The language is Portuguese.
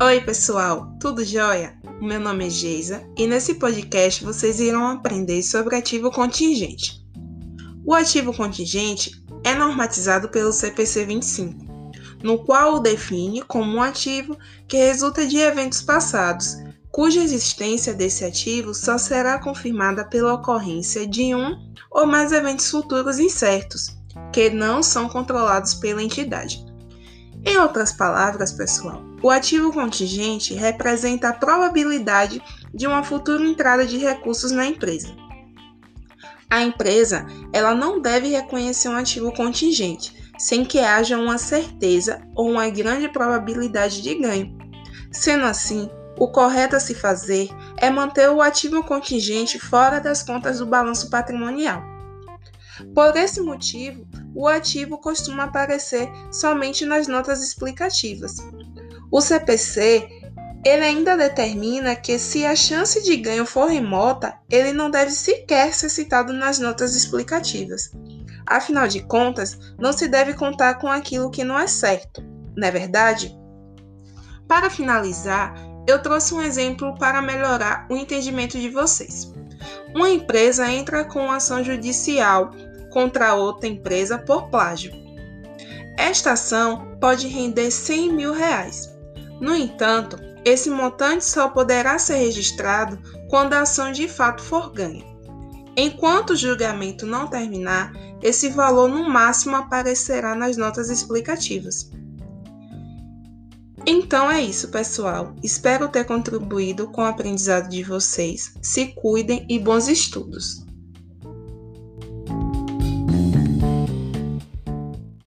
Oi, pessoal, tudo jóia? Meu nome é Geisa e nesse podcast vocês irão aprender sobre ativo contingente. O ativo contingente é normatizado pelo CPC 25, no qual o define como um ativo que resulta de eventos passados, cuja existência desse ativo só será confirmada pela ocorrência de um ou mais eventos futuros incertos, que não são controlados pela entidade. Em outras palavras, pessoal, o ativo contingente representa a probabilidade de uma futura entrada de recursos na empresa. A empresa, ela não deve reconhecer um ativo contingente sem que haja uma certeza ou uma grande probabilidade de ganho. Sendo assim, o correto a se fazer é manter o ativo contingente fora das contas do balanço patrimonial. Por esse motivo, o ativo costuma aparecer somente nas notas explicativas. O CPC ele ainda determina que se a chance de ganho for remota, ele não deve sequer ser citado nas notas explicativas. Afinal de contas, não se deve contar com aquilo que não é certo, não é verdade? Para finalizar, eu trouxe um exemplo para melhorar o entendimento de vocês. Uma empresa entra com ação judicial contra outra empresa por plágio. Esta ação pode render 100 mil reais. No entanto, esse montante só poderá ser registrado quando a ação de fato for ganha. Enquanto o julgamento não terminar, esse valor no máximo aparecerá nas notas explicativas. Então é isso, pessoal. Espero ter contribuído com o aprendizado de vocês. Se cuidem e bons estudos!